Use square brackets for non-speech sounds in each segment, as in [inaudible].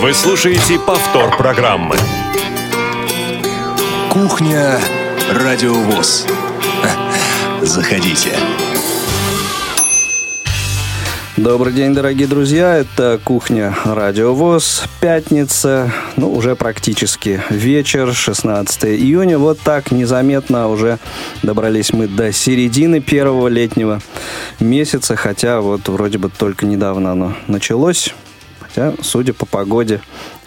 Вы слушаете повтор программы. Кухня Радиовоз. Заходите. Добрый день, дорогие друзья. Это «Кухня Радиовоз». Пятница, ну, уже практически вечер, 16 июня. Вот так незаметно уже добрались мы до середины первого летнего месяца, хотя вот вроде бы только недавно оно началось. Хотя, судя по погоде,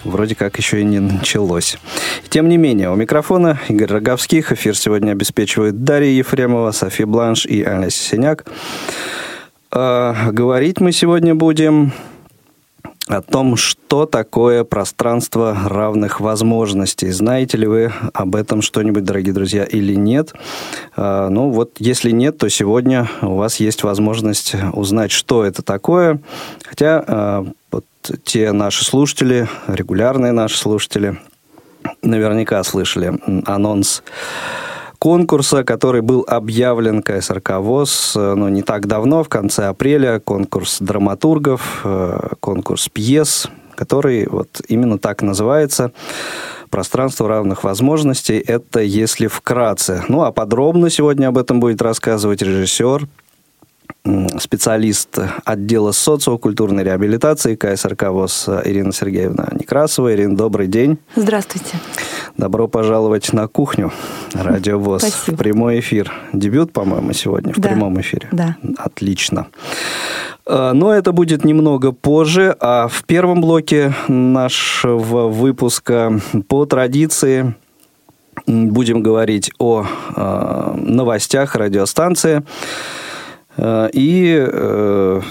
вроде как еще и не началось. Тем не менее, у микрофона Игорь Роговских. Эфир сегодня обеспечивает Дарья Ефремова, София Бланш и Аня Синяк. Э, говорить мы сегодня будем о том, что такое пространство равных возможностей. Знаете ли вы об этом что-нибудь, дорогие друзья, или нет? Э, ну вот, если нет, то сегодня у вас есть возможность узнать, что это такое. Хотя э, вот те наши слушатели, регулярные наши слушатели, наверняка слышали анонс конкурса, который был объявлен КСРК ВОЗ э, ну, не так давно, в конце апреля, конкурс драматургов, э, конкурс пьес, который вот именно так называется пространство равных возможностей. Это если вкратце. Ну, а подробно сегодня об этом будет рассказывать режиссер, специалист отдела социокультурной реабилитации КСРК ВОЗ Ирина Сергеевна Некрасова. Ирина, добрый день. Здравствуйте. Добро пожаловать на кухню Радио ВОЗ. Спасибо. Прямой эфир. Дебют, по-моему, сегодня в да. прямом эфире. Да. Отлично. А, но это будет немного позже, а в первом блоке нашего выпуска по традиции будем говорить о э, новостях радиостанции. Э, и э,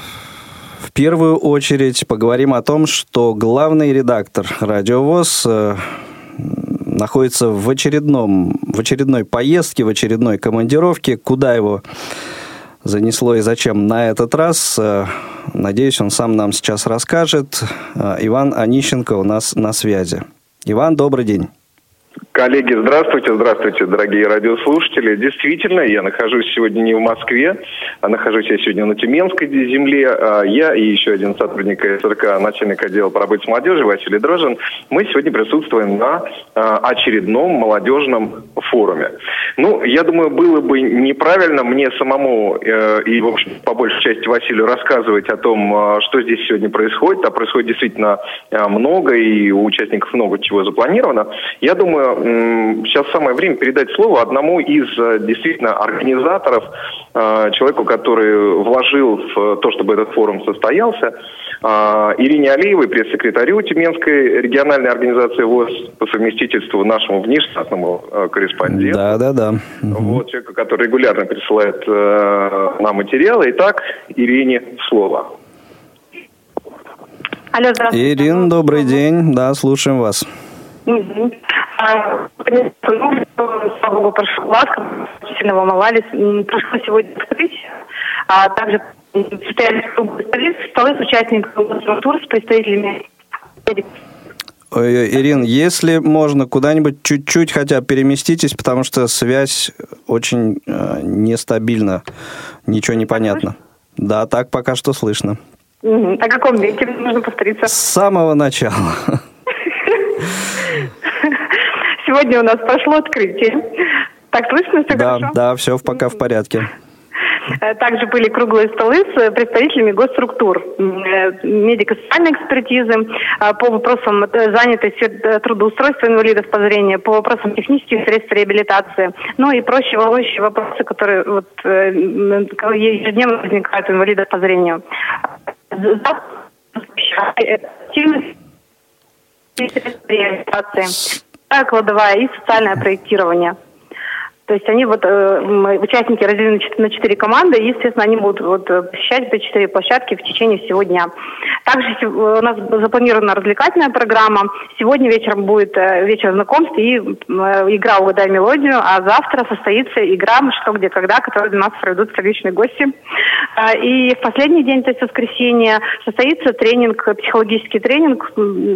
в первую очередь поговорим о том, что главный редактор «Радиовоз» э, находится в, очередном, в очередной поездке, в очередной командировке. Куда его занесло и зачем на этот раз, надеюсь, он сам нам сейчас расскажет. Иван Онищенко у нас на связи. Иван, добрый день. Коллеги, здравствуйте, здравствуйте, дорогие радиослушатели. Действительно, я нахожусь сегодня не в Москве, а нахожусь я сегодня на Тюменской земле. А я и еще один сотрудник СРК, начальник отдела по работе с молодежью Василий Дрожин, мы сегодня присутствуем на а, очередном молодежном форуме. Ну, я думаю, было бы неправильно мне самому э, и, в общем, по большей части Василию рассказывать о том, а, что здесь сегодня происходит, а происходит действительно много, и у участников много чего запланировано. Я думаю, сейчас самое время передать слово одному из э, действительно организаторов, э, человеку, который вложил в то, чтобы этот форум состоялся, э, Ирине Алиевой, пресс-секретарю Тюменской региональной организации ВОЗ по совместительству нашему внештатному корреспонденту. Да, да, да. Вот человеку, который регулярно присылает нам материалы. Итак, Ирине слово. Алло, здравствуйте. Ирина, добрый день. Да, слушаем вас. Угу. А, слава богу, прошел гладко, сильно волновались. Пришло сегодня открыть, а также состоялись круглые столы, столы с участниками тур с представителями Ирин, если можно куда-нибудь чуть-чуть хотя бы переместитесь, потому что связь очень э, нестабильна, ничего не понятно. Да, так пока что слышно. Угу. О каком веке нужно повториться? С самого начала. [laughs] Сегодня у нас прошло открытие. Так слышно все да, хорошо? Да, все пока в порядке. Э, также были круглые столы с представителями госструктур, э, медико-социальной экспертизы э, по вопросам занятости трудоустройства инвалидов по зрению, по вопросам технических средств реабилитации, ну и прочие волнующие вопросы, которые вот ежедневно возникают у инвалидов по зрению. Активность реализации кладовая и социальное проектирование. То есть они вот, э, участники разделены на четыре команды, и, естественно, они будут вот, посещать эти четыре площадки в течение всего дня. Также у нас запланирована развлекательная программа. Сегодня вечером будет э, вечер знакомств и э, игра «Угадай мелодию», а завтра состоится игра «Что, где, когда», которую для нас проведут столичные гости. И в последний день, то есть воскресенье, состоится тренинг, психологический тренинг,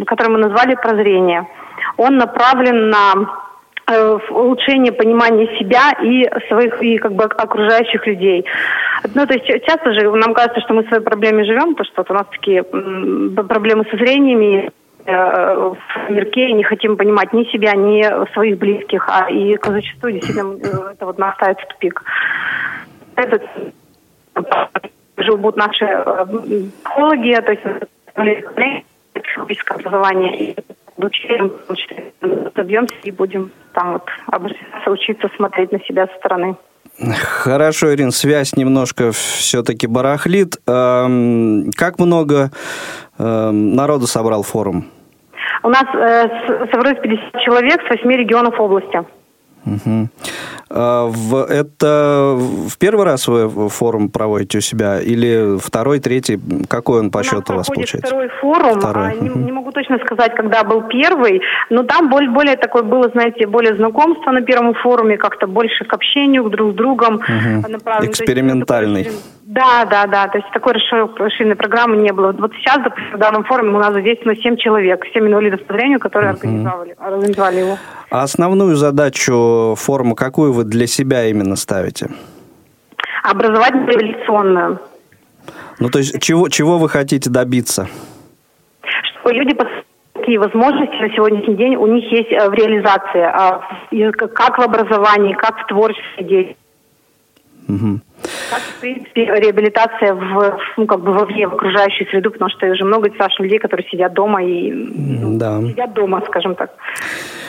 который мы назвали «Прозрение» он направлен на э, улучшение понимания себя и своих и как бы окружающих людей. Ну, то есть часто же нам кажется, что мы в своей проблеме живем, то что вот у нас такие проблемы со зрениями, в мирке и не хотим понимать ни себя, ни своих близких, а и зачастую действительно это вот нас ставит в тупик. Это живут наши психологи, то есть физическое образование обучаем, добьемся и будем там вот обучаться, учиться смотреть на себя со стороны. Хорошо, Ирин, связь немножко все-таки барахлит. Как много народу собрал форум? У нас э, собралось 50 человек с 8 регионов области. Угу. В, это в первый раз вы форум проводите у себя или второй, третий? Какой он по у счету у вас получается? второй форум. Второй. А, не, не могу точно сказать, когда был первый, но там более, более такое было, знаете, более знакомство на первом форуме, как-то больше к общению друг с другом. Угу. Экспериментальный. Есть, да, да, да. То есть такой расширенной программы не было. Вот сейчас, допустим, в данном форуме у нас задействовано 7 человек, 7 инвалидов по зрению, которые угу. организовали, организовали его. А основную задачу форума какую вы для себя именно ставите? Образовательно-революционную. Ну, то есть чего, чего вы хотите добиться? Чтобы люди такие возможности на сегодняшний день у них есть э, в реализации, а как в образовании, как в творчестве деятельности. Угу. Как, в принципе, реабилитация в, ну, как бы вовне, в окружающую среду, потому что уже много достаточно людей, которые сидят дома и ну, да. сидят дома, скажем так.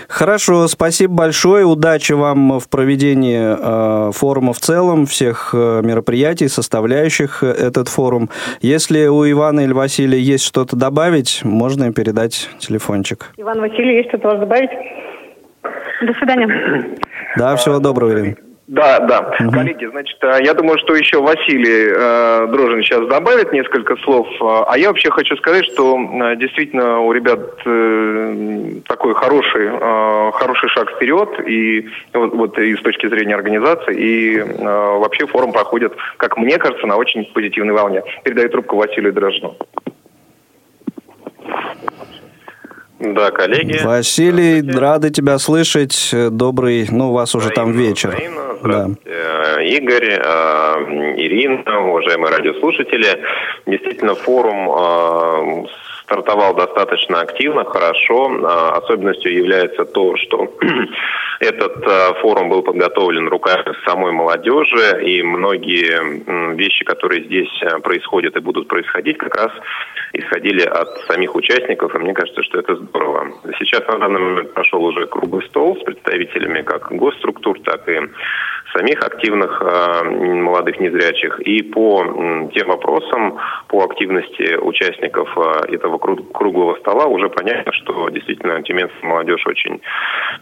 Хорошо, спасибо большое. Удачи вам в проведении э, форума в целом, всех э, мероприятий, составляющих э, этот форум. Если у Ивана или Василия есть что-то добавить, можно им передать телефончик. Иван Василий, есть что-то добавить? До свидания. Да, всего доброго, Ирина. Да, да. Угу. Коллеги, значит, э, я думаю, что еще Василий э, Дрожин сейчас добавит несколько слов. А я вообще хочу сказать, что э, действительно у ребят э, такой хороший, э, хороший шаг вперед, и вот, вот и с точки зрения организации, и э, вообще форум проходит, как мне кажется, на очень позитивной волне. Передаю трубку Василию Дрожину. Да, коллеги. Василий, рады тебя слышать. Добрый, ну, у вас уже там вечер. Да. Э, Игорь, э, Ирина, уважаемые радиослушатели. Действительно, форум э, стартовал достаточно активно, хорошо. Особенностью является то, что [clears throat] этот форум был подготовлен руками самой молодежи, и многие вещи, которые здесь происходят и будут происходить, как раз исходили от самих участников, и мне кажется, что это здорово. Сейчас на данный момент прошел уже круглый стол с представителями как госструктур, так и самих активных э, молодых незрячих. И по тем вопросам, по активности участников э, этого круглого стола уже понятно, что действительно тюменская молодежь очень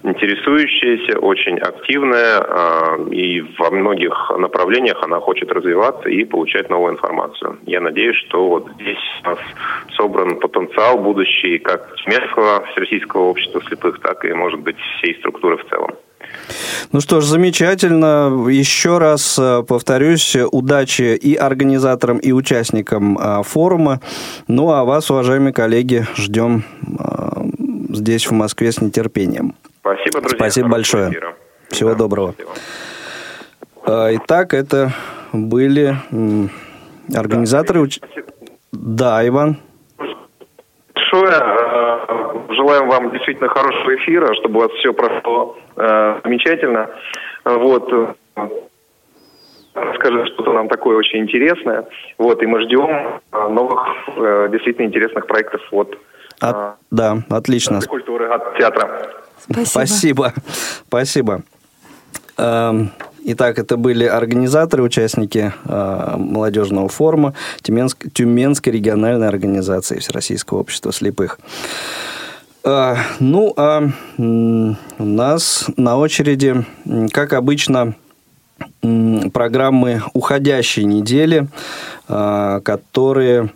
интересующаяся, очень активная, э, и во многих направлениях она хочет развиваться и получать новую информацию. Я надеюсь, что вот здесь у нас собран потенциал будущий как Тюменского Всероссийского общества слепых, так и, может быть, всей структуры в целом. Ну что ж, замечательно. Еще раз э, повторюсь, удачи и организаторам, и участникам э, форума. Ну а вас, уважаемые коллеги, ждем э, здесь, в Москве, с нетерпением. Спасибо, друзья. Спасибо большое. Эфира. Всего да, доброго. Спасибо. Итак, это были организаторы... Да, да Иван большое. Э, желаем вам действительно хорошего эфира, чтобы у вас все прошло э, замечательно. Вот. Расскажи что-то нам такое очень интересное. Вот, и мы ждем э, новых, действительно интересных проектов от, от да, отлично. От культуры, от театра. Спасибо. Спасибо. Спасибо. Эм, итак, это были организаторы, участники э, молодежного форума Тюменск, Тюменской региональной организации Всероссийского общества слепых. Э, ну, а у нас на очереди, как обычно, программы уходящей недели, а, которые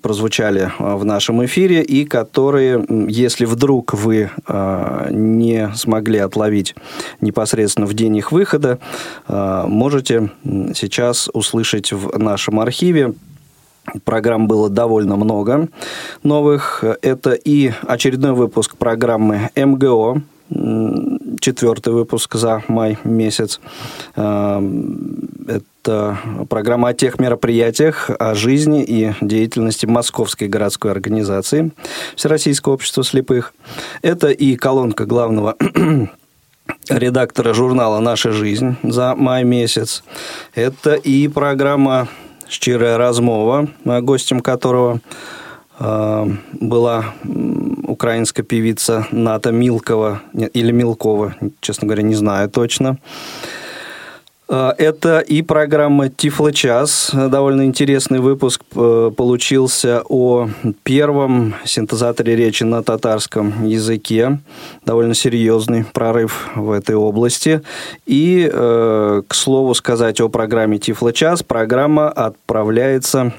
прозвучали а, в нашем эфире и которые, если вдруг вы а, не смогли отловить непосредственно в день их выхода, можете сейчас услышать в нашем архиве Программ было довольно много новых. Это и очередной выпуск программы МГО, четвертый выпуск за май месяц. Это программа о тех мероприятиях, о жизни и деятельности Московской городской организации Всероссийского общества слепых. Это и колонка главного [clears throat] редактора журнала «Наша жизнь» за май месяц. Это и программа «Щирая размова», гостем которого э, была украинская певица Ната Милкова, или Милкова, честно говоря, не знаю точно. А, это и программа Тифло-час. Довольно интересный выпуск э, получился о первом синтезаторе речи на татарском языке. Довольно серьезный прорыв в этой области. И, э, к слову сказать о программе Тифло-час, программа отправляется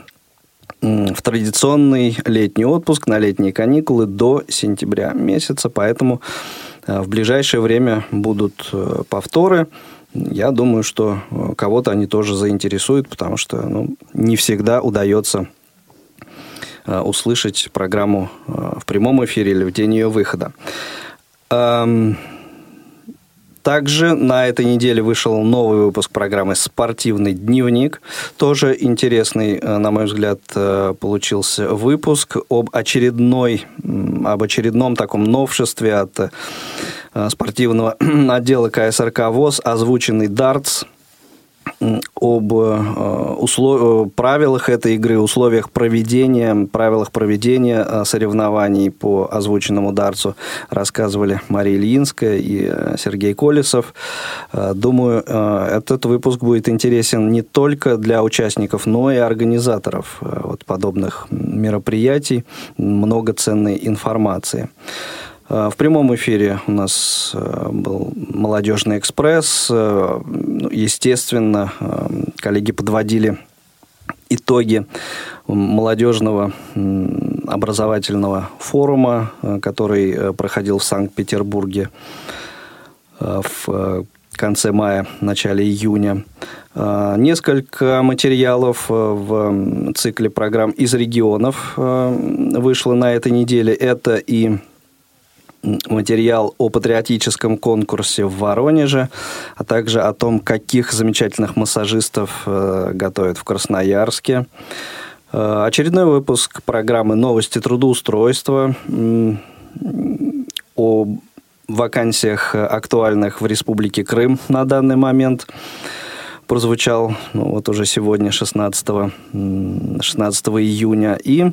в традиционный летний отпуск на летние каникулы до сентября месяца, поэтому э, в ближайшее время будут повторы я думаю, что э, кого-то они тоже заинтересуют, потому что ну, не всегда удается э, услышать программу э, в прямом эфире или в день ее выхода. Также на этой неделе вышел новый выпуск программы «Спортивный дневник». Тоже интересный, на мой взгляд, получился выпуск об очередной, об очередном таком новшестве от спортивного [clears throat] отдела КСРК ВОЗ, озвученный дартс, об э, услов... Э, правилах этой игры, условиях проведения, правилах проведения соревнований по озвученному дартсу рассказывали Мария Ильинская и Сергей Колесов. Думаю, этот выпуск будет интересен не только для участников, но и организаторов вот подобных мероприятий. Много ценной информации. Э, в прямом эфире у нас э, был «Молодежный экспресс». Э, ну, естественно, коллеги подводили итоги молодежного образовательного форума, который проходил в Санкт-Петербурге в конце мая, начале июня. Несколько материалов в цикле программ из регионов вышло на этой неделе. Это и материал о патриотическом конкурсе в Воронеже, а также о том, каких замечательных массажистов э, готовят в Красноярске. Э, очередной выпуск программы «Новости трудоустройства» о вакансиях актуальных в Республике Крым на данный момент прозвучал ну, вот уже сегодня, 16, 16 июня. И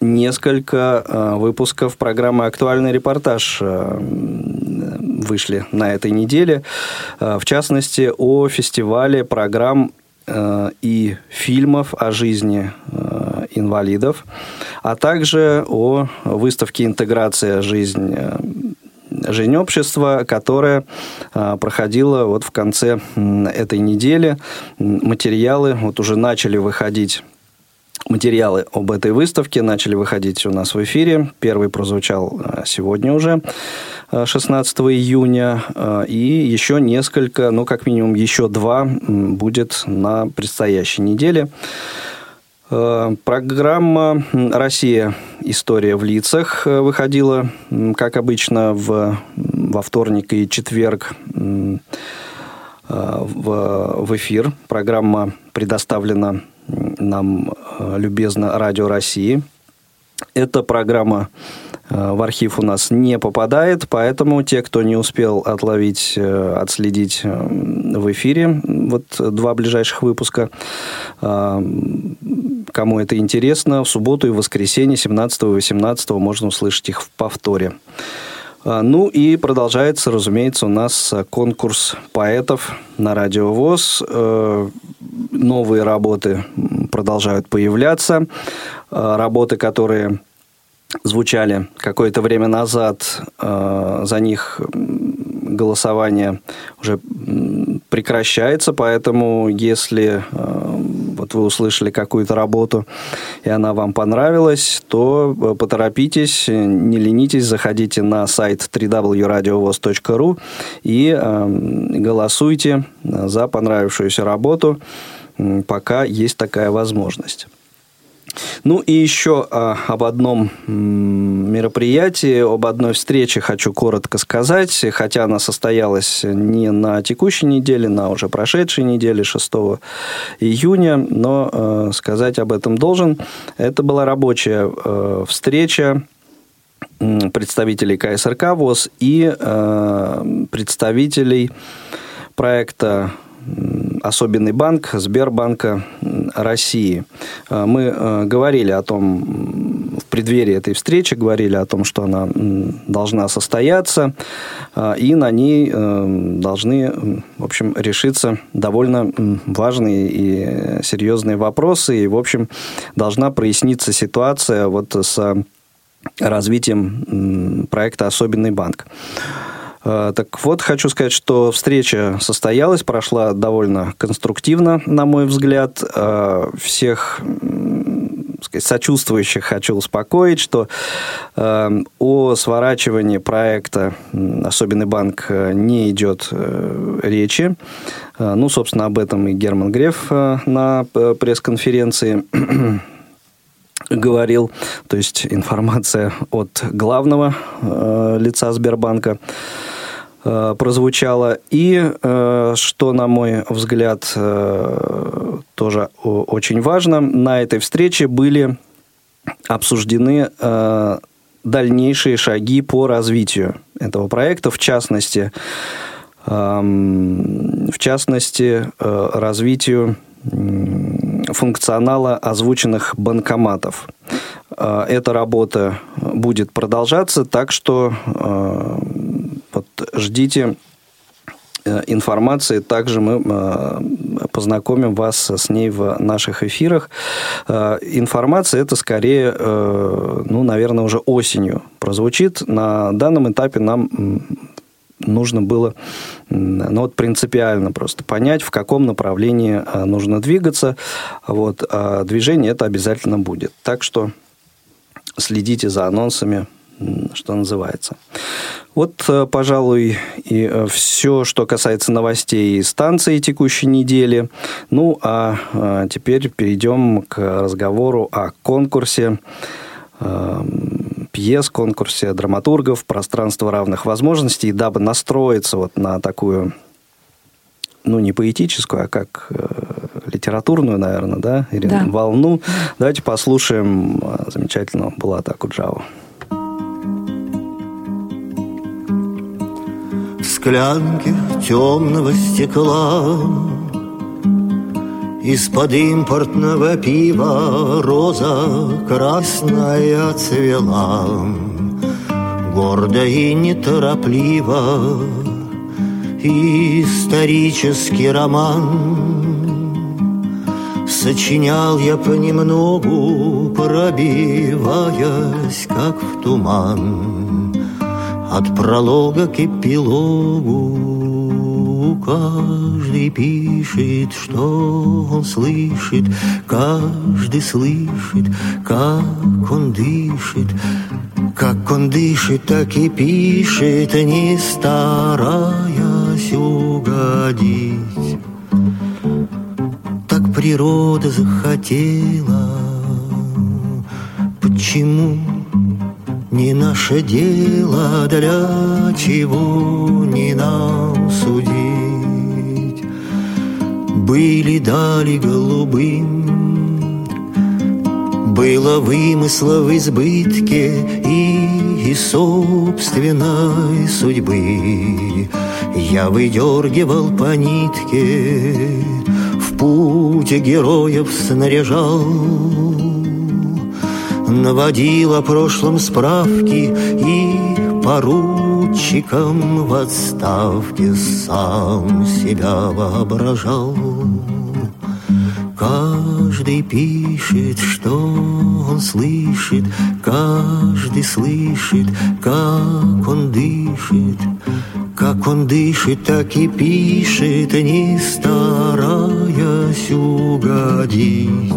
несколько э, выпусков программы «Актуальный репортаж» э, вышли на этой неделе. Э, в частности, о фестивале программ и фильмов о жизни инвалидов, а также о выставке «Интеграция. Жизнь жизнь общества, которая проходила вот в конце этой недели. Материалы вот уже начали выходить Материалы об этой выставке начали выходить у нас в эфире. Первый прозвучал э, сегодня уже, 16 э, июня. Э, и еще несколько, ну, как минимум, еще два будет на предстоящей неделе. Программа «Россия. История в лицах» выходила, как обычно, в, во вторник и четверг в, в эфир. Программа предоставлена нам э, любезно Радио России. Эта программа э, в архив у нас не попадает, поэтому те, кто не успел отловить, э, отследить в эфире, вот два ближайших выпуска, кому это интересно, в субботу и воскресенье 17 и 18 можно услышать их в повторе. Ну и продолжается, разумеется, у нас конкурс поэтов на Радио ВОЗ новые работы продолжают появляться. Э, работы, которые звучали какое-то время назад, э, за них голосование уже прекращается, поэтому если э, вот вы услышали какую-то работу, и она вам понравилась, то поторопитесь, не ленитесь, заходите на сайт www.radiovoz.ru и голосуйте за понравившуюся работу пока есть такая возможность. Ну и еще а, об одном мероприятии, об одной встрече хочу коротко сказать, хотя она состоялась не на текущей неделе, на уже прошедшей неделе, 6 июня, но э, сказать об этом должен. Это была рабочая э, встреча представителей КСРК ВОЗ и э, представителей проекта особенный банк Сбербанка России. Э, мы э, говорили о том, в преддверии этой встречи, говорили о том, что она должна состояться, э, и на ней должны, в общем, решиться довольно важные и серьезные вопросы, и, в общем, должна проясниться ситуация вот с развитием проекта «Особенный банк». А, так вот, хочу сказать, что встреча состоялась, прошла довольно конструктивно, на мой взгляд. А, всех сказать, сочувствующих хочу успокоить, что а, о сворачивании проекта «Особенный банк» не идет э, речи. Ну, собственно, об этом и Герман Греф на э, пресс-конференции [clears throat] говорил, то есть информация от главного э, лица Сбербанка. Э, прозвучало. И, э, что, на мой взгляд, э, тоже очень важно, на этой встрече были обсуждены дальнейшие шаги по развитию этого проекта, в частности, эм, в частности, развитию функционала озвученных банкоматов. Эта работа будет продолжаться, так что ждите э, информации. Также мы э, познакомим вас с ней в наших эфирах. Э, информация это скорее, ну, наверное, уже осенью прозвучит. На данном этапе нам нужно было ну, вот принципиально просто понять, в каком направлении нужно двигаться. Вот, а движение это обязательно будет. Так что следите за анонсами что называется. Вот, э, пожалуй, и э, все, что касается новостей станции текущей недели. Ну, а э, теперь перейдем к разговору о конкурсе пьес, конкурсе драматургов «Пространство равных возможностей», дабы настроиться вот на такую, ну, не поэтическую, а как литературную, наверное, да, Ирина, да. волну. Давайте послушаем замечательного Булата Акуджаву. Склянке темного стекла. Из-под импортного пива роза красная цвела. Гордо и неторопливо Исторический роман. Сочинял я понемногу, пробиваясь, как в туман от пролога к эпилогу Каждый пишет, что он слышит. Каждый слышит, как он дышит. Как он дышит, так и пишет Не стараясь угодить. Так природа захотела. Почему не наше дело, для чего не нам судить. Были дали голубым, было вымысла в избытке и, и собственной судьбы. Я выдергивал по нитке, в путь героев снаряжал Наводил о прошлом справки И поручиком в отставке Сам себя воображал. Каждый пишет, что он слышит, Каждый слышит, как он дышит, Как он дышит, так и пишет, Не стараясь угодить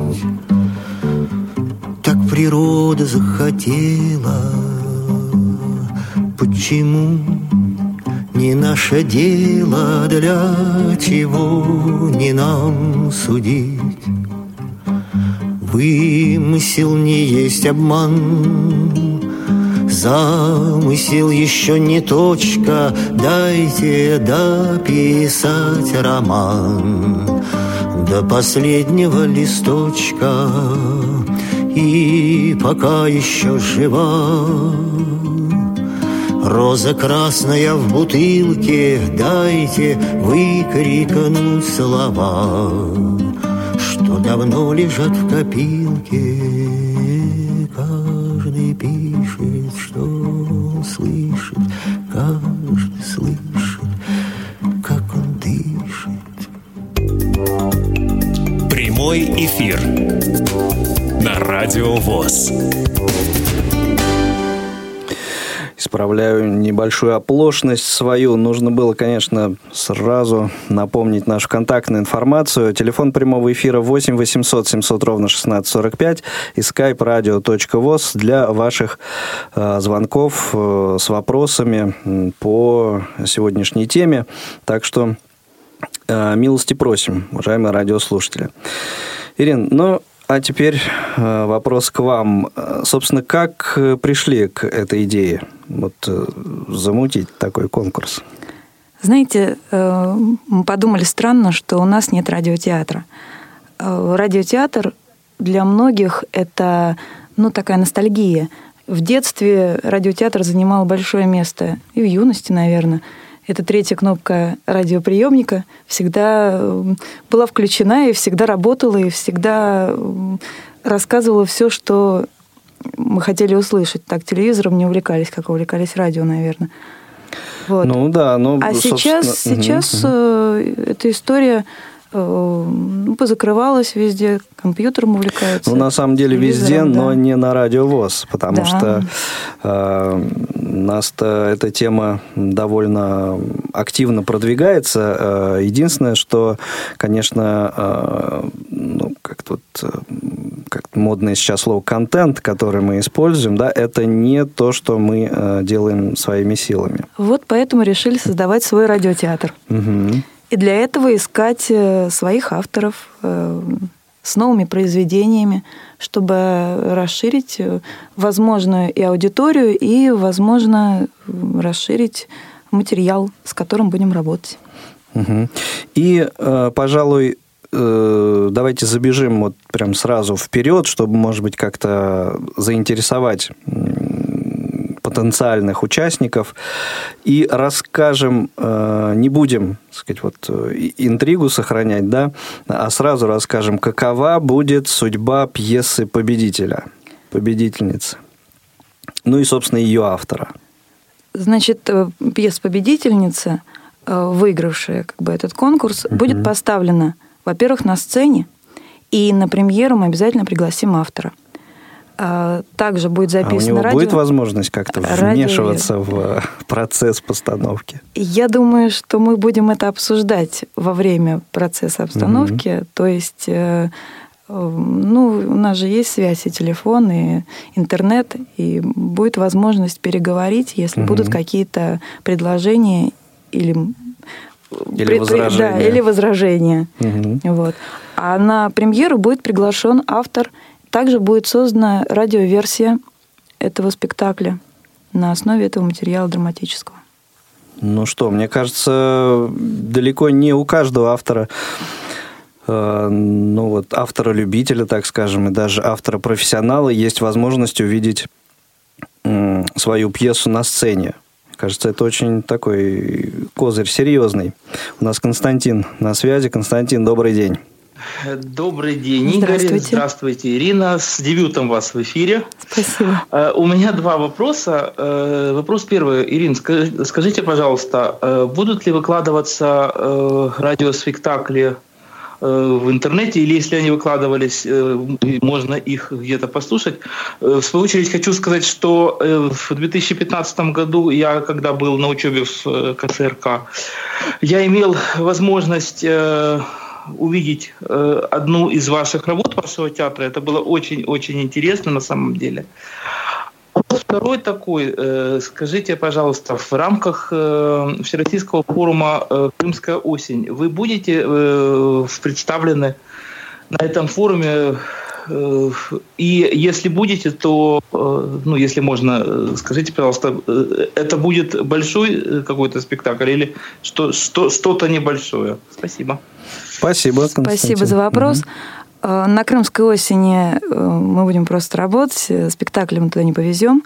природа захотела. Почему не наше дело, для чего не нам судить? Вымысел не есть обман Замысел еще не точка Дайте дописать роман До последнего листочка И пока еще жива Роза красная в бутылке, дайте выкрикнуть слова, Что давно лежат в копилке. Каждый пишет, что слышит, каждый слышит, как он дышит. Прямой эфир Радио ВОЗ. Исправляю небольшую оплошность свою. Нужно было, конечно, сразу напомнить нашу контактную информацию. Телефон прямого эфира 8 800 700 ровно 1645 и skype radio.voz для ваших э, звонков э, с вопросами по сегодняшней теме. Так что э, милости просим, уважаемые радиослушатели. Ирин, ну, а теперь э, вопрос к вам. Собственно, как э, пришли к этой идее? Вот э, замутить такой конкурс. Знаете, мы подумали странно, что у нас нет радиотеатра. Радиотеатр для многих это ну, такая ностальгия. В детстве радиотеатр занимал большое место, и в юности, наверное эта третья кнопка радиоприемника всегда э, была включена и всегда работала, и всегда рассказывала все, что мы хотели услышать. Так телевизором не увлекались, как увлекались радио, наверное. Вот. Ну да, но а сейчас, сейчас угу. эта история Э, ну, позакрывалась везде, компьютером увлекаются. Ну, на самом деле везде, да. но не на радиовоз, потому да. что э, нас-то эта тема довольно активно продвигается. Э, единственное, что, конечно, э, ну, как тут э, как модное сейчас слово контент, который мы используем, да, это не то, что мы э, делаем своими силами. Вот поэтому решили создавать свой радиотеатр. Угу. И для этого искать э, своих авторов э, с новыми произведениями, чтобы расширить э, возможную и аудиторию, и, возможно, расширить материал, с которым будем работать. Угу. И, пожалуй, давайте забежим вот прям сразу вперед, чтобы, может быть, как-то заинтересовать потенциальных участников и расскажем, э, не будем, так сказать, вот э, интригу сохранять, да, а сразу расскажем, какова будет судьба пьесы победителя, победительницы. Ну и, собственно, ее автора. Значит, э, пьеса победительницы, выигравшая как бы этот конкурс, угу. будет поставлена, во-первых, на сцене, и на премьеру мы обязательно пригласим автора. А, также будет записано а у него радио. будет возможность как-то вмешиваться радио... в э, процесс постановки? Я думаю, что мы будем это обсуждать во время процесса обстановки. Mm-hmm. То есть, э, ну, у нас же есть связь и телефон, и интернет, и будет возможность переговорить, если mm-hmm. будут какие-то предложения или или при, возражения. Да, или возражения. Угу. Вот. А на премьеру будет приглашен автор также будет создана радиоверсия этого спектакля на основе этого материала драматического. Ну что, мне кажется, далеко не у каждого автора э, ну вот автора-любителя, так скажем, и даже автора-профессионала есть возможность увидеть свою пьесу на сцене. Кажется, это очень такой козырь серьезный. У нас Константин на связи. Константин, добрый день. Добрый день, Игорь. Здравствуйте, Ирина. С дебютом вас в эфире. Спасибо. Э, у меня два вопроса. Э, вопрос первый. Ирина, скажите, пожалуйста, э, будут ли выкладываться радиоспектакли в интернете, или если они выкладывались, можно их где-то послушать. В свою очередь хочу сказать, что в 2015 году я, когда был на учебе в КСРК, я имел возможность увидеть э, одну из ваших работ вашего театра. Это было очень-очень интересно на самом деле. Второй такой, э, скажите, пожалуйста, в рамках э, Всероссийского форума э, «Крымская осень» вы будете э, представлены на этом форуме и если будете, то, э, ну, если можно, э, скажите, пожалуйста, это будет большой какой-то спектакль или что, что, что-то небольшое? Спасибо. Спасибо, Спасибо за вопрос. Угу. На Крымской осени мы будем просто работать, спектакль мы туда не повезем.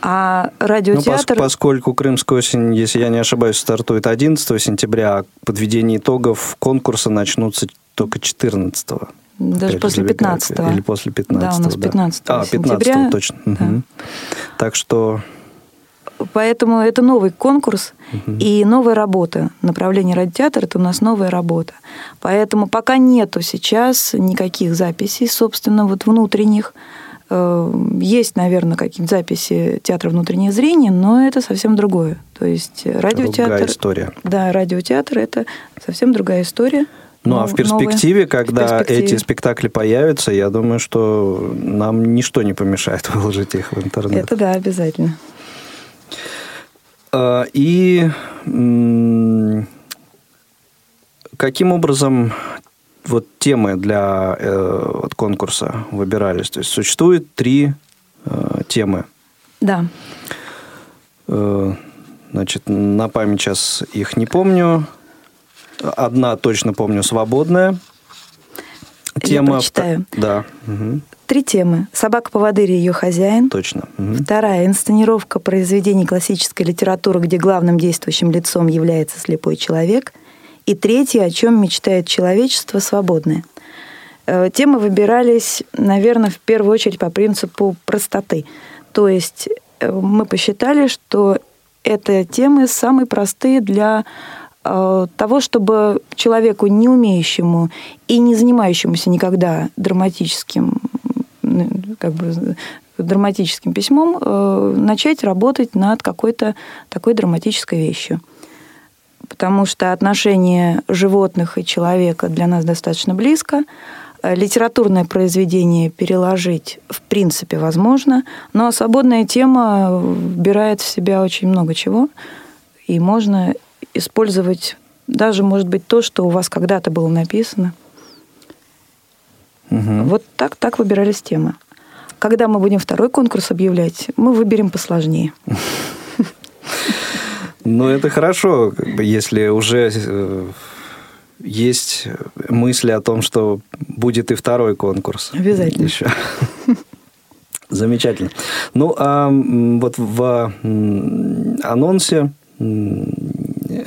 А радиотеатр... Ну, поскольку Крымская осень, если я не ошибаюсь, стартует 11 сентября, а подведение итогов конкурса начнутся только 14 даже Опять после 15 Или после 15 Да, у нас 15 да. А, 15 сентября. точно. Да. Угу. Так что... Поэтому это новый конкурс угу. и новая работа. Направление радиотеатра – это у нас новая работа. Поэтому пока нету сейчас никаких записей, собственно, вот внутренних. Э, есть, наверное, какие-то записи театра внутреннего зрения, но это совсем другое. То есть радиотеатр... Другая история. Да, радиотеатр – это совсем другая история. Ну, а в перспективе, новые, когда в перспективе. эти спектакли появятся, я думаю, что нам ничто не помешает [laughs] выложить их в интернет. Это да, обязательно. А, и каким образом вот темы для э, вот, конкурса выбирались? То есть существует три э, темы. Да. Э, значит, на память сейчас их не помню. Одна точно помню свободная. Тема. Я прочитаю. Да. Угу. Три темы. «Собака-поводырь и ее хозяин». Точно. Угу. Вторая. Инсценировка произведений классической литературы, где главным действующим лицом является слепой человек. И третья. «О чем мечтает человечество свободное». Э, темы выбирались, наверное, в первую очередь по принципу простоты. То есть э, мы посчитали, что это темы самые простые для того, чтобы человеку, не умеющему и не занимающемуся никогда драматическим, как бы, драматическим письмом, э, начать работать над какой-то такой драматической вещью. Потому что отношение животных и человека для нас достаточно близко. Э, литературное произведение переложить в принципе возможно, но свободная тема вбирает в себя очень много чего, и можно использовать даже, может быть, то, что у вас когда-то было написано. Угу. Вот так, так выбирались темы. Когда мы будем второй конкурс объявлять, мы выберем посложнее. Ну, это хорошо, если уже э, есть мысли о том, что будет и второй конкурс. Обязательно. Еще. Замечательно. Ну, а вот в анонсе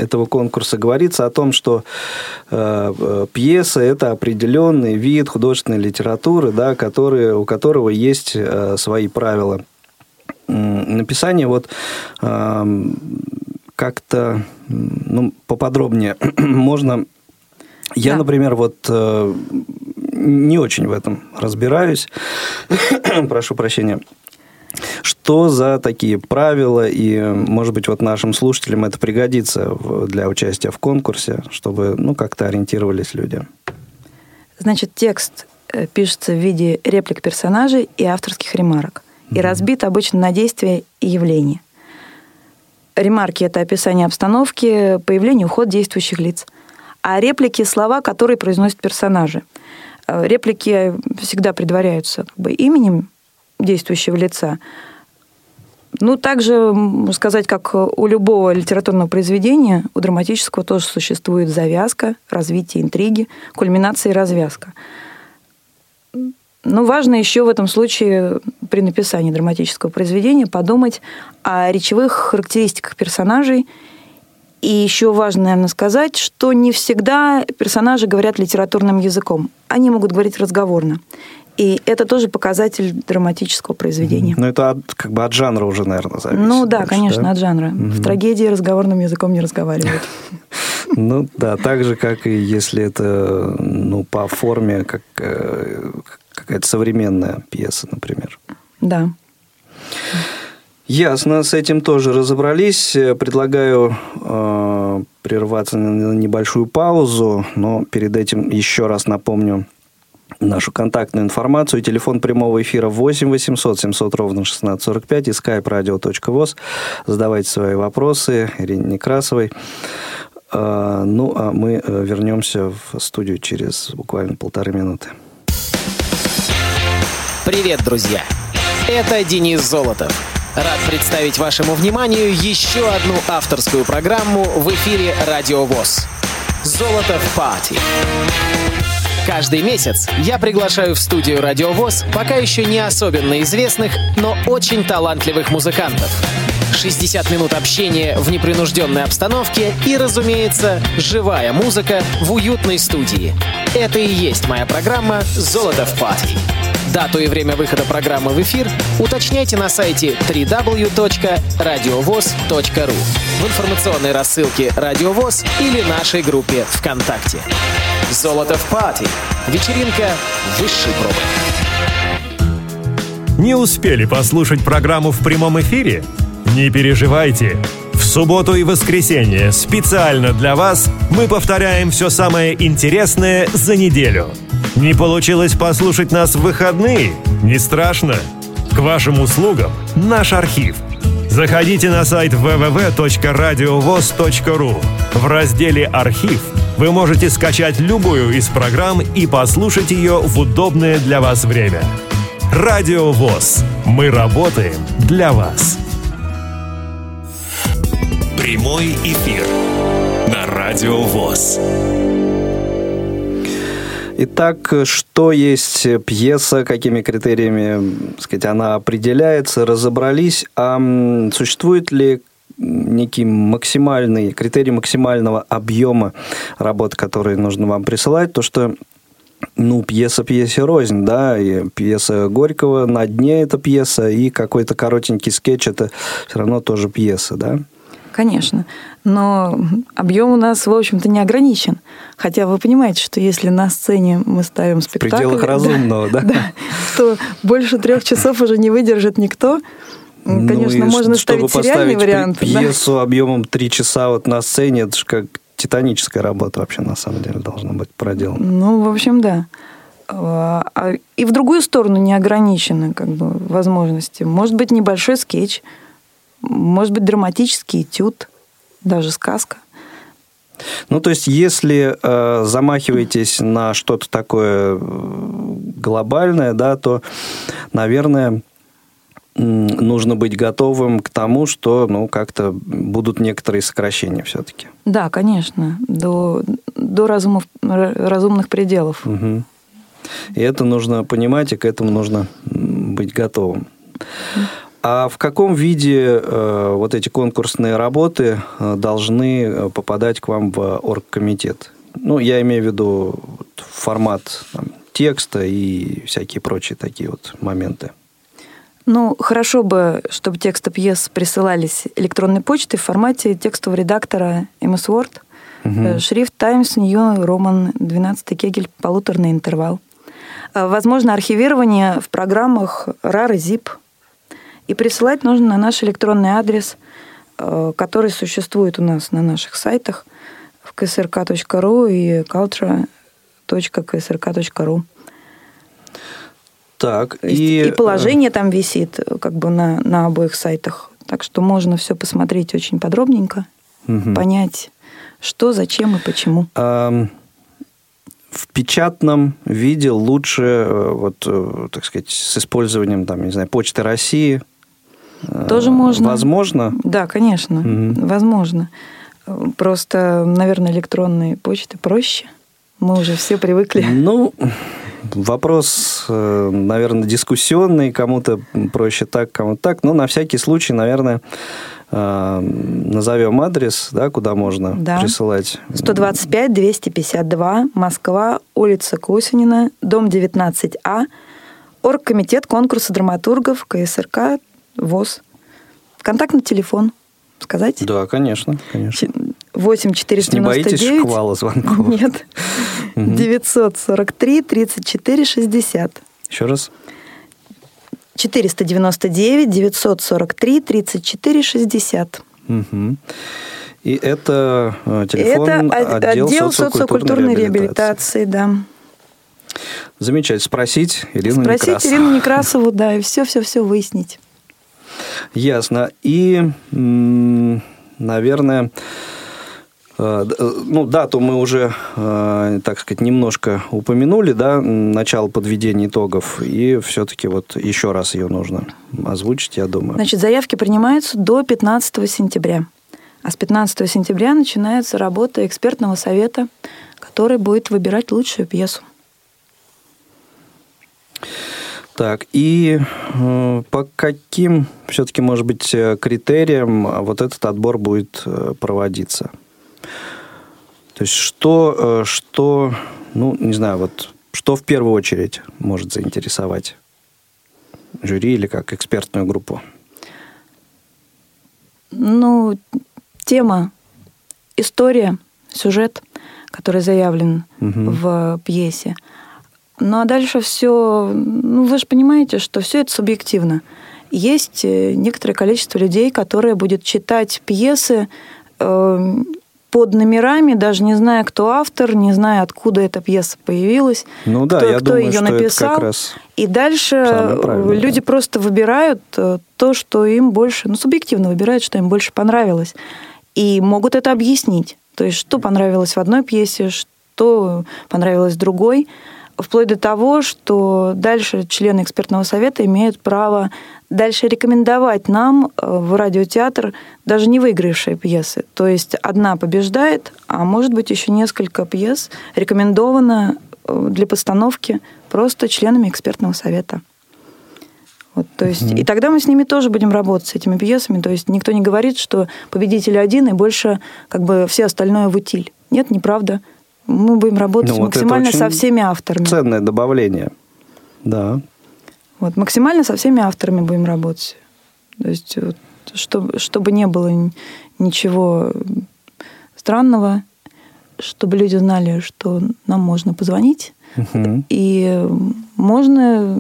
этого конкурса говорится о том, что э, э, пьеса – это определенный вид художественной литературы, да, который, у которого есть э, свои правила написания. Вот э, как-то ну, поподробнее [clears throat] можно... Я, да. например, вот э, не очень в этом разбираюсь. [clears throat] Прошу прощения. Что за такие правила, и, может быть, вот нашим слушателям это пригодится для участия в конкурсе, чтобы, ну, как-то ориентировались люди? Значит, текст э, пишется в виде реплик персонажей и авторских ремарок. И разбит обычно на действия и явления. Ремарки – это описание обстановки, появление, уход действующих лиц. А реплики – слова, которые произносят персонажи. Э, реплики всегда предваряются как бы именем действующего лица. Ну, также сказать, как у любого литературного произведения, у драматического тоже существует завязка, развитие интриги, кульминация и развязка. Но важно еще в этом случае при написании драматического произведения подумать о речевых характеристиках персонажей. И еще важно, наверное, сказать, что не всегда персонажи говорят литературным языком. Они могут говорить разговорно. И это тоже показатель драматического произведения. Ну, это от, как бы от жанра уже, наверное, зависит. Ну да, больше, конечно, да? от жанра. Угу. В трагедии разговорным языком не разговаривают. [laughs] Ну да, так же, как и если это ну, по форме, как э, какая-то современная пьеса, например. Да. Ясно, с этим тоже разобрались. Предлагаю э, прерваться на небольшую паузу, но перед этим еще раз напомню нашу контактную информацию. Телефон прямого эфира 8 800 700 ровно 1645 и skype radio.voz. Задавайте свои вопросы Ирине Некрасовой. А, ну, а мы э, вернемся в студию через буквально полторы минуты. Привет, друзья! Это Денис Золотов. Рад представить вашему вниманию еще одну авторскую программу в эфире Радио ВОЗ. Золотов Пати. Каждый месяц я приглашаю в студию Радио ВОЗ пока еще не особенно известных, но очень талантливых музыкантов. 60 минут общения в непринужденной обстановке и, разумеется, живая музыка в уютной студии. Это и есть моя программа «Золото в пати». Дату и время выхода программы в эфир уточняйте на сайте www.radiovoz.ru в информационной рассылке «Радио ВОЗ» или нашей группе ВКонтакте. «Золото в пати» – вечеринка высшей пробы. Не успели послушать программу в прямом эфире? Не переживайте. В субботу и воскресенье специально для вас мы повторяем все самое интересное за неделю. Не получилось послушать нас в выходные? Не страшно. К вашим услугам наш архив. Заходите на сайт www.radiovoz.ru. В разделе «Архив» вы можете скачать любую из программ и послушать ее в удобное для вас время. Радио ВОЗ. Мы работаем для вас. Прямой эфир на Радио ВОЗ. Итак, что есть пьеса, какими критериями так сказать, она определяется, разобрались. А существует ли некий максимальный, критерий максимального объема работы, который нужно вам присылать, то что ну, пьеса пьесе рознь, да, и пьеса Горького на дне это пьеса, и какой-то коротенький скетч это все равно тоже пьеса, да? Конечно. Но объем у нас, в общем-то, не ограничен. Хотя вы понимаете, что если на сцене мы ставим спектакль... В пределах разумного, да? Да, то больше трех часов уже не выдержит никто. Ну Конечно, ну, можно чтобы ставить сериальный вариант. пьесу да. объемом три часа вот на сцене, это же как титаническая работа вообще на самом деле должна быть проделана. Ну, в общем, да. А, а, и в другую сторону не ограничены как бы, возможности. Может быть, небольшой скетч – может быть, драматический этюд, даже сказка. Ну, то есть, если э, замахиваетесь на что-то такое э, глобальное, да, то, наверное, нужно быть готовым к тому, что, ну, как-то будут некоторые сокращения все-таки. Да, конечно, до, до разумов, разумных пределов. Угу. И это нужно понимать, и к этому нужно быть готовым. А в каком виде э, вот эти конкурсные работы э, должны э, попадать к вам в оргкомитет? Ну, я имею в виду формат там, текста и всякие прочие такие вот моменты. Ну, хорошо бы, чтобы тексты пьес присылались электронной почтой в формате текстового редактора MS Word. Угу. Шрифт Times New Roman 12 кегель, полуторный интервал. Возможно, архивирование в программах RAR и ZIP – и присылать нужно на наш электронный адрес, э, который существует у нас на наших сайтах в ksrk.ru и cultura.ksrk.ru. Так, и, и положение там висит как бы на, на обоих сайтах. Так что можно все посмотреть очень подробненько, угу. понять, что, зачем и почему. А, в печатном виде лучше, э, вот, э, так сказать, с использованием, там, не знаю, Почты России, тоже э, можно. Возможно? Да, конечно, угу. возможно. Просто, наверное, электронные почты проще. Мы уже все привыкли. Ну, вопрос, э, наверное, дискуссионный. Кому-то проще так, кому-то так. Но на всякий случай, наверное, э, назовем адрес, да, куда можно да. присылать. 125-252, Москва, улица Кусинина, дом 19А, Оргкомитет конкурса драматургов КСРК ВОЗ. Контактный телефон. Сказать? Да, конечно, конечно. 8 499. Не боитесь шквала звонков? [laughs] Нет. 943 34 60. Еще раз. 499 943 34 60. Угу. И это э, телефон это отдел, отдел социокультурной реабилитации, реабилитации да. Замечательно. Спросить Ирину Спросить Некрасову. Ирину [laughs] Некрасову, да, и все-все-все выяснить. Ясно. И, наверное, Э, э, ну, дату мы уже, э, так сказать, немножко упомянули, да, начало подведения итогов, и все-таки вот еще раз ее нужно озвучить, я думаю. Значит, заявки принимаются до 15 сентября. А с 15 сентября начинается работа экспертного совета, который будет выбирать лучшую пьесу. Так, и э, по каким все-таки, может быть, критериям вот этот отбор будет проводиться? То есть что, э, что, ну, не знаю, вот что в первую очередь может заинтересовать жюри или как экспертную группу? Ну, тема, история, сюжет, который заявлен угу. в пьесе. Ну а дальше все, ну вы же понимаете, что все это субъективно. Есть э, некоторое количество людей, которые будут читать пьесы э, под номерами, даже не зная, кто автор, не зная, откуда эта пьеса появилась, ну, да, кто, я кто думаю, ее написал. Как раз и дальше люди да. просто выбирают э, то, что им больше, ну, субъективно выбирают, что им больше понравилось. И могут это объяснить. То есть, что понравилось в одной пьесе, что понравилось в другой вплоть до того, что дальше члены экспертного совета имеют право дальше рекомендовать нам э, в радиотеатр даже не выигравшие пьесы. То есть одна побеждает, а может быть еще несколько пьес рекомендовано э, для постановки просто членами экспертного совета. Вот, то есть, mm-hmm. И тогда мы с ними тоже будем работать, с этими пьесами. То есть никто не говорит, что победитель один, и больше как бы все остальное в утиль. Нет, неправда. Мы будем работать ну, максимально вот со всеми авторами. Ценное добавление. Да. Вот, максимально со всеми авторами будем работать. То есть, вот, чтобы, чтобы не было ничего странного, чтобы люди знали, что нам можно позвонить. Угу. И можно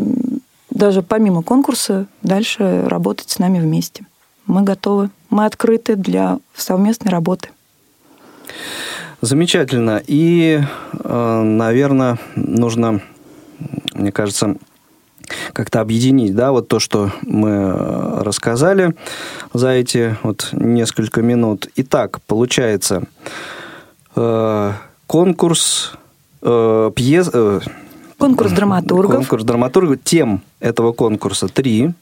даже помимо конкурса дальше работать с нами вместе. Мы готовы. Мы открыты для совместной работы. Замечательно. И, э, наверное, нужно, мне кажется, как-то объединить, да, вот то, что мы э, рассказали за эти вот несколько минут. Итак, получается, э, конкурс пьес... Конкурс драматургов. Конкурс драматургов. Тем этого конкурса три.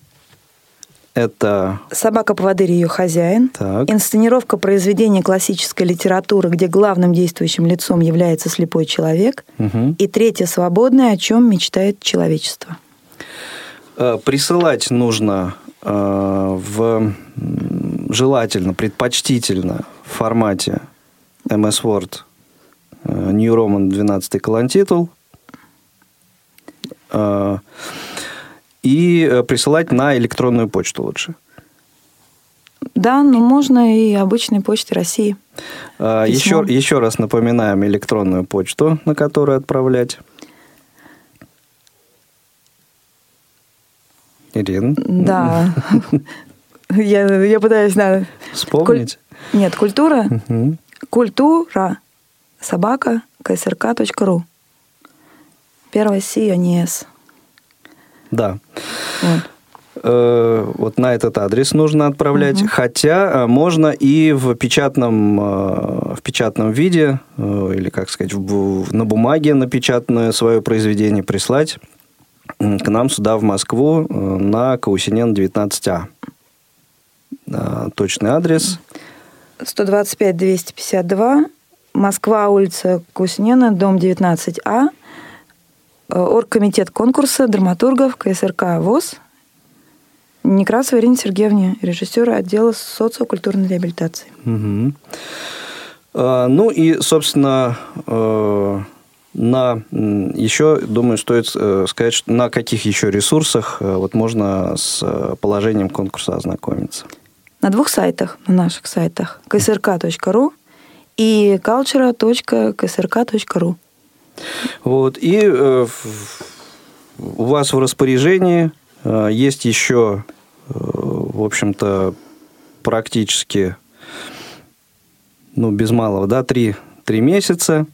Это... «Собака-поводырь» ее хозяин. Так. Инсценировка произведения классической литературы, где главным действующим лицом является слепой человек. Угу. И третье «Свободное», о чем мечтает человечество. Э, присылать нужно э, в желательно, предпочтительно в формате MS Word э, New Roman 12 колонтитул и э, присылать на электронную почту лучше. Да, но можно и обычной почте России. Еще, еще раз напоминаем электронную почту, на которую отправлять. Ирина? Да. [laughs] Я, я пытаюсь, да. Вспомнить? Куль... Нет, культура. Угу. Культура. Собака. КСРК.ру. Первая Си, а не С. Да. Вот. Э, вот на этот адрес нужно отправлять. Угу. Хотя э, можно и в печатном, э, в печатном виде, или, как сказать, на бумаге напечатанное свое произведение прислать к нам сюда, в Москву, на Куусинена 19А. Точный адрес. 125-252, Москва, улица Куусинена, дом 19А. Э, оргкомитет конкурса драматургов КСРК ВОС Некрасова Ирине Сергеевне, режиссера отдела социокультурной реабилитации. Угу. Ну и, собственно, э, на еще, думаю, стоит э, сказать, что на каких еще ресурсах вот можно с положением конкурса ознакомиться. На двух сайтах, на наших сайтах, ksrk.ru и cultura.ksrk.ru. Вот. И э, у вас в распоряжении э, есть еще, э, в общем-то, практически, ну, без малого, да, три, три месяца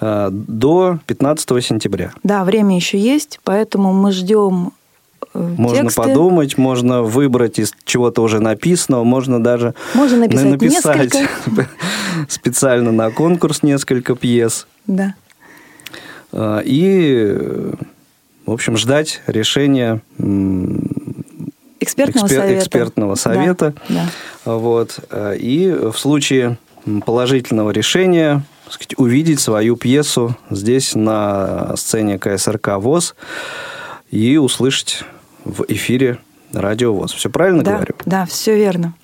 э, до 15 сентября. Да, время еще есть, поэтому мы ждем Можно тексты. подумать, можно выбрать из чего-то уже написанного, можно даже Можно написать написать [laughs] специально на конкурс несколько пьес. Да. И, в общем, ждать решения Экспертного экспер- совета. экспертного совета. Да, да. Вот. И в случае положительного решения сказать, увидеть свою пьесу здесь на сцене КСРК ВОЗ и услышать в эфире радио ВОЗ. Все правильно да, говорю? да, все верно.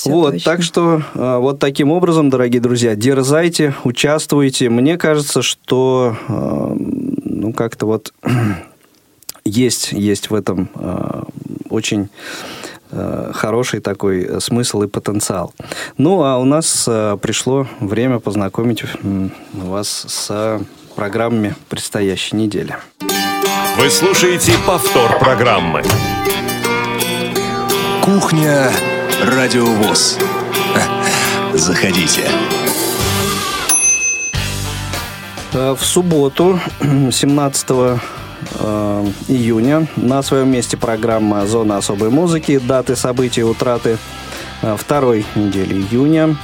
Всё вот, точно. так что э, вот таким образом, дорогие друзья, дерзайте, участвуйте. Мне кажется, что э, ну как-то вот [clears throat] есть есть в этом э, очень хороший такой э, смысл и потенциал. Ну, а у нас пришло время познакомить вас с программами предстоящей недели. Вы слушаете повтор программы. Кухня Радиовоз. [laughs] Заходите. Э, В субботу, [clears throat] 17 э, июня, на своем месте программа «Зона особой музыки», даты событий утраты э, второй недели июня.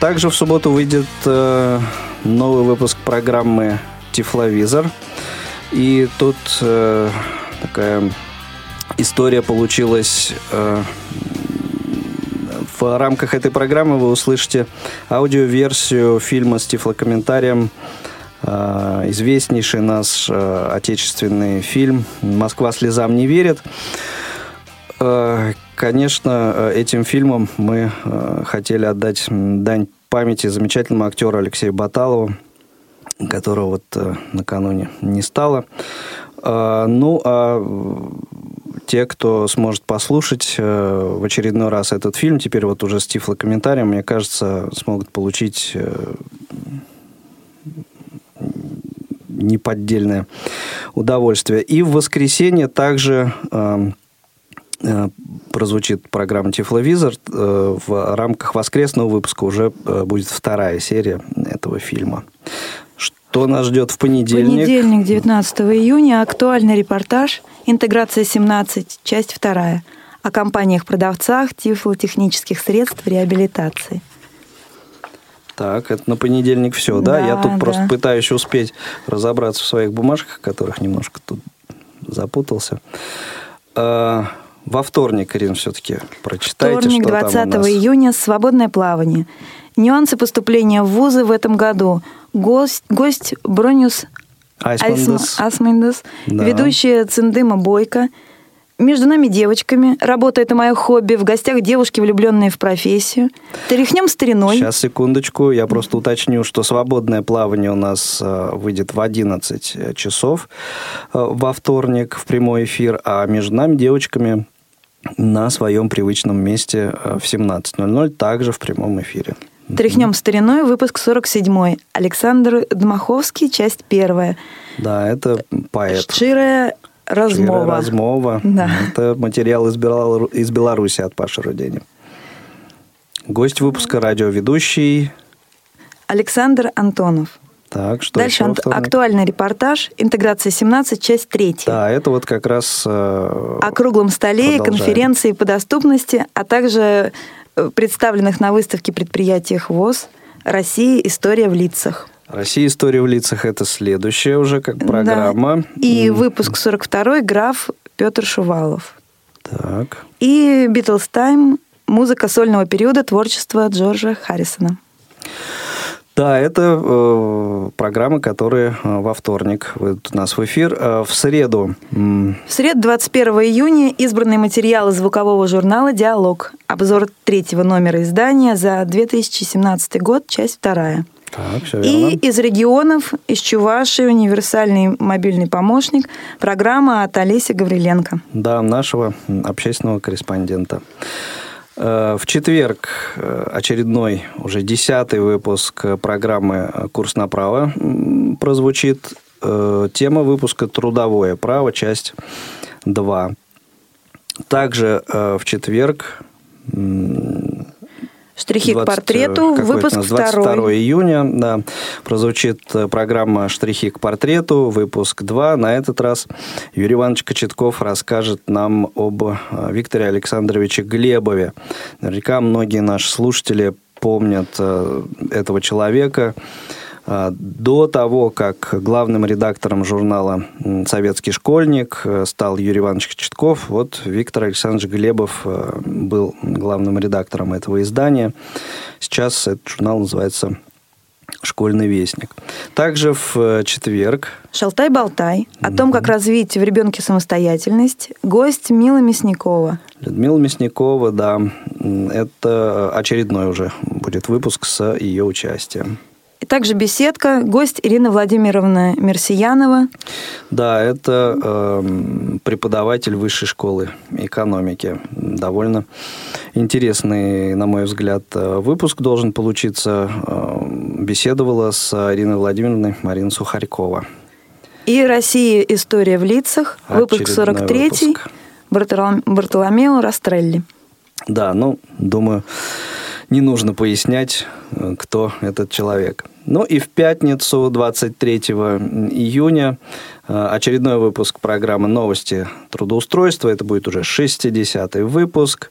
Также в субботу выйдет новый выпуск программы «Тифловизор». И тут такая история получилась в рамках этой программы вы услышите аудиоверсию фильма с тифлокомментарием э, известнейший наш э, отечественный фильм «Москва слезам не верит». Э, Конечно, этим фильмом мы хотели отдать дань памяти замечательному актеру Алексею Баталову, которого вот накануне не стало. Ну, а те, кто сможет послушать э, в очередной раз этот фильм, теперь вот уже с тифлокомментарием, мне кажется, смогут получить э, неподдельное удовольствие. И в воскресенье также э, э, прозвучит программа «Тифловизор». Э, В рамках воскресного выпуска уже э, будет вторая серия этого фильма. Что нас ждет в понедельник? Понедельник, 19 июня, актуальный репортаж «Интеграция 17», часть вторая. О компаниях-продавцах тифлотехнических средств реабилитации. Так, это на понедельник все, да? Да, Я тут да. просто пытаюсь успеть разобраться в своих бумажках, которых немножко тут запутался. А, Во вторник, Ирина, все-таки прочитайте, Вторник, что там 20 у нас. июня, свободное плавание. Нюансы поступления в вузы в этом году. Гость, гость Бронюс Айсмандес. Айсм- Асмандес, Да. ведущая Циндыма Бойко. Между нами девочками. Работа – это мое хобби. В гостях девушки, влюбленные в профессию. Тряхнем стариной. Сейчас, секундочку, я просто уточню, что свободное плавание у нас э, выйдет в 11 часов э, во вторник в прямой эфир, а между нами, девочками, на своем привычном месте э, в 17.00, также в прямом эфире. Тряхнем стариной, выпуск 47. Александр Дмаховский, часть первая. Да, это поэт. Шчирая размова. Щирая размова. Да. Это материал из, Белору- из Беларуси от Паши Рудени. Гость выпуска радиоведущий. Александр Антонов. Так, что Дальше еще актуальный репортаж «Интеграция 17», часть третья. Да, это вот как раз... э, О круглом столе, продолжаем. конференции по доступности, а также представленных на выставке предприятиях ВОЗ «Россия. История в лицах». Россия. История в лицах это следующая уже как программа. Да. И выпуск 42 граф Петр Шувалов. Так. И «Битлз Тайм» музыка сольного периода творчества Джорджа Харрисона. Да, это э, программы, которые э, во вторник выйдут у нас в эфир. Э, в среду В среду 21 июня избранные материалы звукового журнала «Диалог». Обзор третьего номера издания за 2017 год, часть вторая. Так, все И верно. из регионов, из Чувашии, универсальный мобильный помощник, программа от Олеси Гавриленко. Да, нашего общественного корреспондента. Э, В четверг э, очередной, уже десятый выпуск программы «Курс на право» прозвучит. Э, Тема выпуска «Трудовое право», часть 2. Также в четверг Штрихи 20, к портрету, выпуск 22 2. июня, да, прозвучит программа «Штрихи к портрету», выпуск 2. На этот раз Юрий Иванович Кочетков расскажет нам об Викторе Александровиче Глебове. Наверняка многие наши слушатели помнят этого человека. А, до того, как главным редактором журнала «Советский школьник» э, стал Юрий Иванович Кочетков, вот Виктор Александрович Глебов э, был главным редактором этого издания. Сейчас этот журнал называется «Школьный вестник». Также в э, четверг... «Шалтай-болтай» о том, как развить в ребенке самостоятельность. Гость Мила Мясникова. Людмила Мясникова, да. Это очередной уже будет выпуск с ее участием. И также беседка, гость Ирина Владимировна Мерсиянова. Да, это э, преподаватель высшей школы экономики. Довольно интересный, на мой взгляд, э, выпуск должен получиться. Э, беседовала с Ириной Владимировной Марина Сухарькова. И «Россия. История в лицах», выпуск 43 выпуск. Бартоломео Растрелли. Да, ну, думаю, не нужно пояснять, э, кто этот человек. Ну и в пятницу, 23 июня, э, очередной выпуск программы «Новости трудоустройства». Это будет уже 60-й выпуск.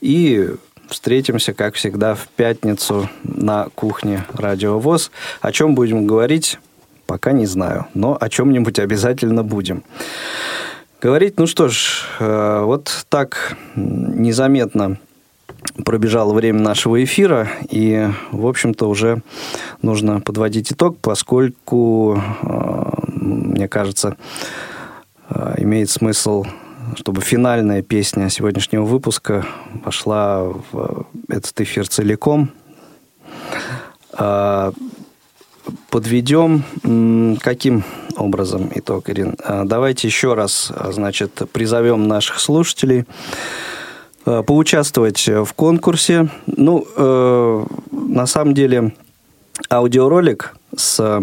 И встретимся, как всегда, в пятницу на кухне «Радио ВОЗ». О чем будем говорить, пока не знаю, но о чем-нибудь обязательно будем. Говорить, ну что ж, э, вот так незаметно пробежало время нашего эфира, и, в общем-то, уже нужно подводить итог, поскольку, э, мне кажется, э, имеет смысл, чтобы финальная песня сегодняшнего выпуска вошла в этот эфир целиком. Э, подведем каким образом итог, Ирин? Давайте еще раз, значит, призовем наших слушателей поучаствовать в конкурсе. Ну, э, на самом деле, аудиоролик с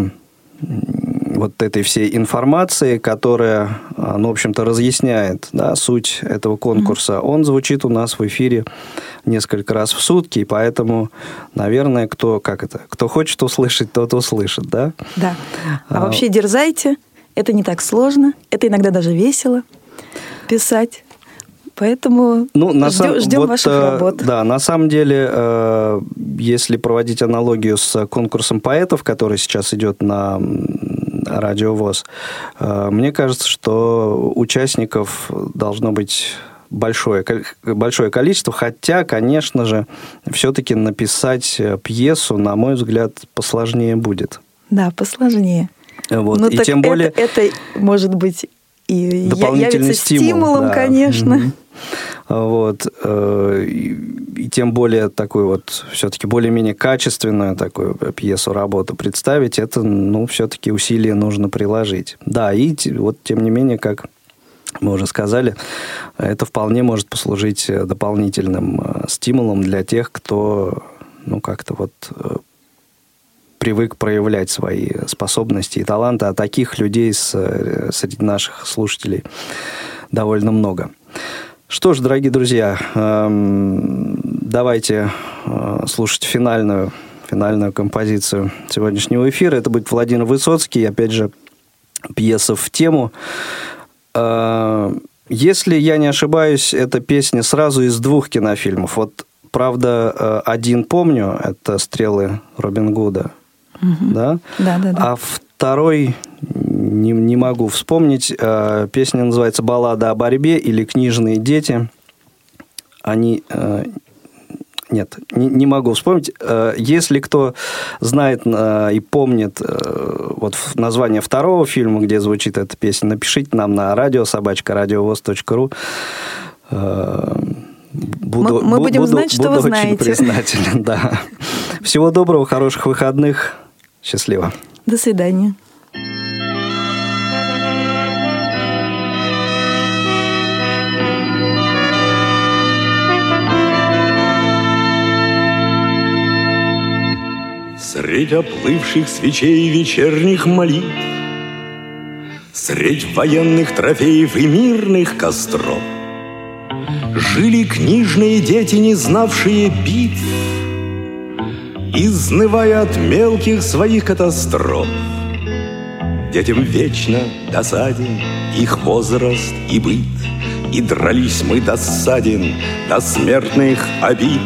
вот этой всей информации, которая, э, ну, в общем-то, разъясняет да, суть этого конкурса, mm-hmm. он звучит у нас в эфире несколько раз в сутки, и поэтому, наверное, кто, как это, кто хочет услышать, тот услышит, да? Да. А, а вообще дерзайте, это не так сложно, это иногда даже весело писать. Поэтому ну, на ждем, сам, ждем вот, ваших э, работ. Да, на самом деле, э, если проводить аналогию с конкурсом поэтов, который сейчас идет на радио ВОЗ, э, мне кажется, что участников должно быть большое, большое количество, хотя, конечно же, все-таки написать пьесу, на мой взгляд, посложнее будет. Да, посложнее. Вот. Ну, и тем более... Это, это может быть и дополнительный стимул, стимулом, да. конечно. Угу. Вот. Э, и тем более такую вот все-таки более-менее качественную такую пьесу, работу представить, это, ну, все-таки усилия нужно приложить. Да, и вот тем не менее, как мы уже сказали, это вполне может послужить дополнительным э, стимулом для тех, кто, ну, как-то вот э, привык проявлять свои способности и таланты, а таких людей среди наших слушателей довольно много. Что ж, дорогие друзья, эм, давайте э, слушать финальную, финальную композицию сегодняшнего эфира. Это будет Владимир Высоцкий, опять же, пьеса в тему. Э, если я не ошибаюсь, эта песня сразу из двух кинофильмов. Вот, правда, э, один помню, это «Стрелы Робин Гуда». Угу. Да? Да, да, да. А второй не, не могу вспомнить. Э, песня называется «Баллада о борьбе» или «Книжные дети». Они... Э, нет, не, не могу вспомнить. Э, если кто знает и помнит вот название второго фильма, где звучит эта песня, напишите нам на радио собачка радиовоз.ру. Буду, мы, мы будем буду, знать, что буду вы очень знаете. признателен, [laughs] да. Всего доброго, хороших выходных. Счастливо. До свидания. Средь оплывших свечей вечерних молитв, Средь военных трофеев и мирных костров Жили книжные дети, не знавшие битв, Изнывая от мелких своих катастроф. Детям вечно досаден их возраст и быт. И дрались мы досаден до смертных обид.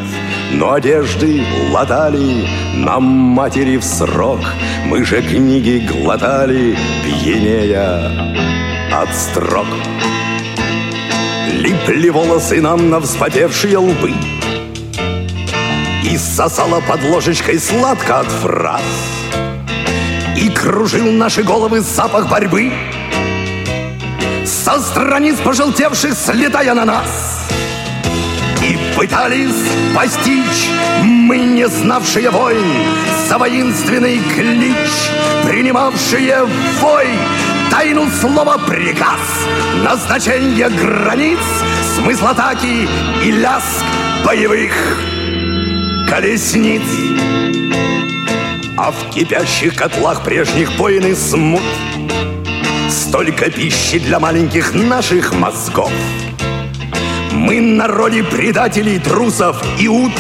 Но одежды латали нам матери в срок. Мы же книги глотали, пьянея от строк. Липли волосы нам на вспотевшие лбы сосала под ложечкой сладко от фраз И кружил наши головы запах борьбы Со страниц пожелтевших слетая на нас. И пытались постичь мы, не знавшие войн, За воинственный клич, принимавшие вой, Тайну слова приказ, назначение границ, Смысл атаки и ляск боевых колесниц. А в кипящих котлах прежних войн и смут Столько пищи для маленьких наших мозгов — мы на роли предателей, трусов и ут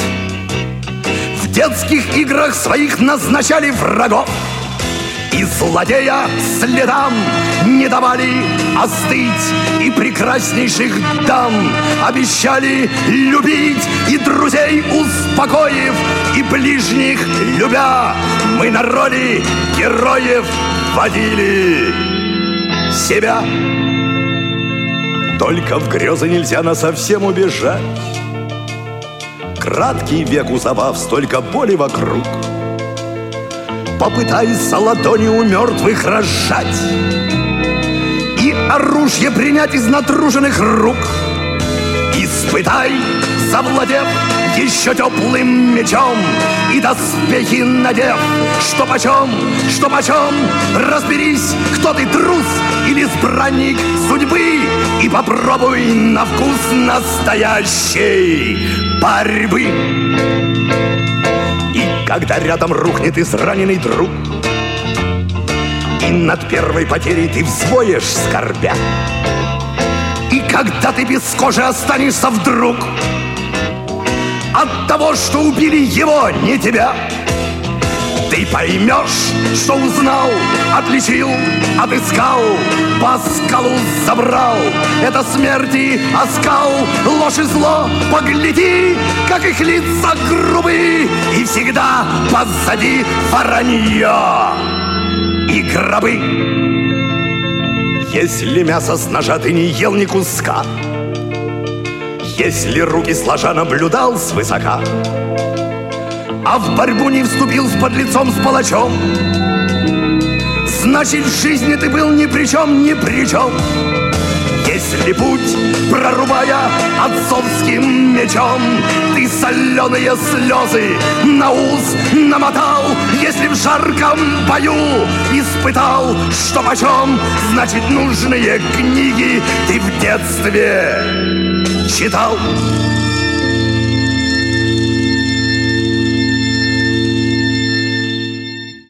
В детских играх своих назначали врагов И злодея следам не давали остыть И прекраснейших дам обещали любить И друзей успокоив, и ближних любя Мы на роли героев водили себя только в грезы нельзя на совсем убежать. Краткий век у забав, столько боли вокруг. Попытайся ладони у мертвых разжать И оружие принять из натруженных рук. Испытай, завладев еще теплым мечом И доспехи надев, что почем, что почем Разберись, кто ты, трус или избранник судьбы И попробуй на вкус настоящей борьбы когда рядом рухнет израненный друг И над первой потерей ты взвоешь скорбя И когда ты без кожи останешься вдруг от того, что убили его, не тебя. Ты поймешь, что узнал, отличил, отыскал, по скалу забрал. Это смерти оскал, ложь и зло, погляди, как их лица грубы, и всегда позади воронье и гробы. Если мясо с ножа ты не ел ни куска, если руки сложа наблюдал свысока, А в борьбу не вступил с подлецом, с палачом, Значит, в жизни ты был ни при чем, ни при чем. Если путь, прорубая отцовским мечом, Ты соленые слезы на ус намотал, Если в жарком бою испытал, что почем, Значит, нужные книги ты в детстве читал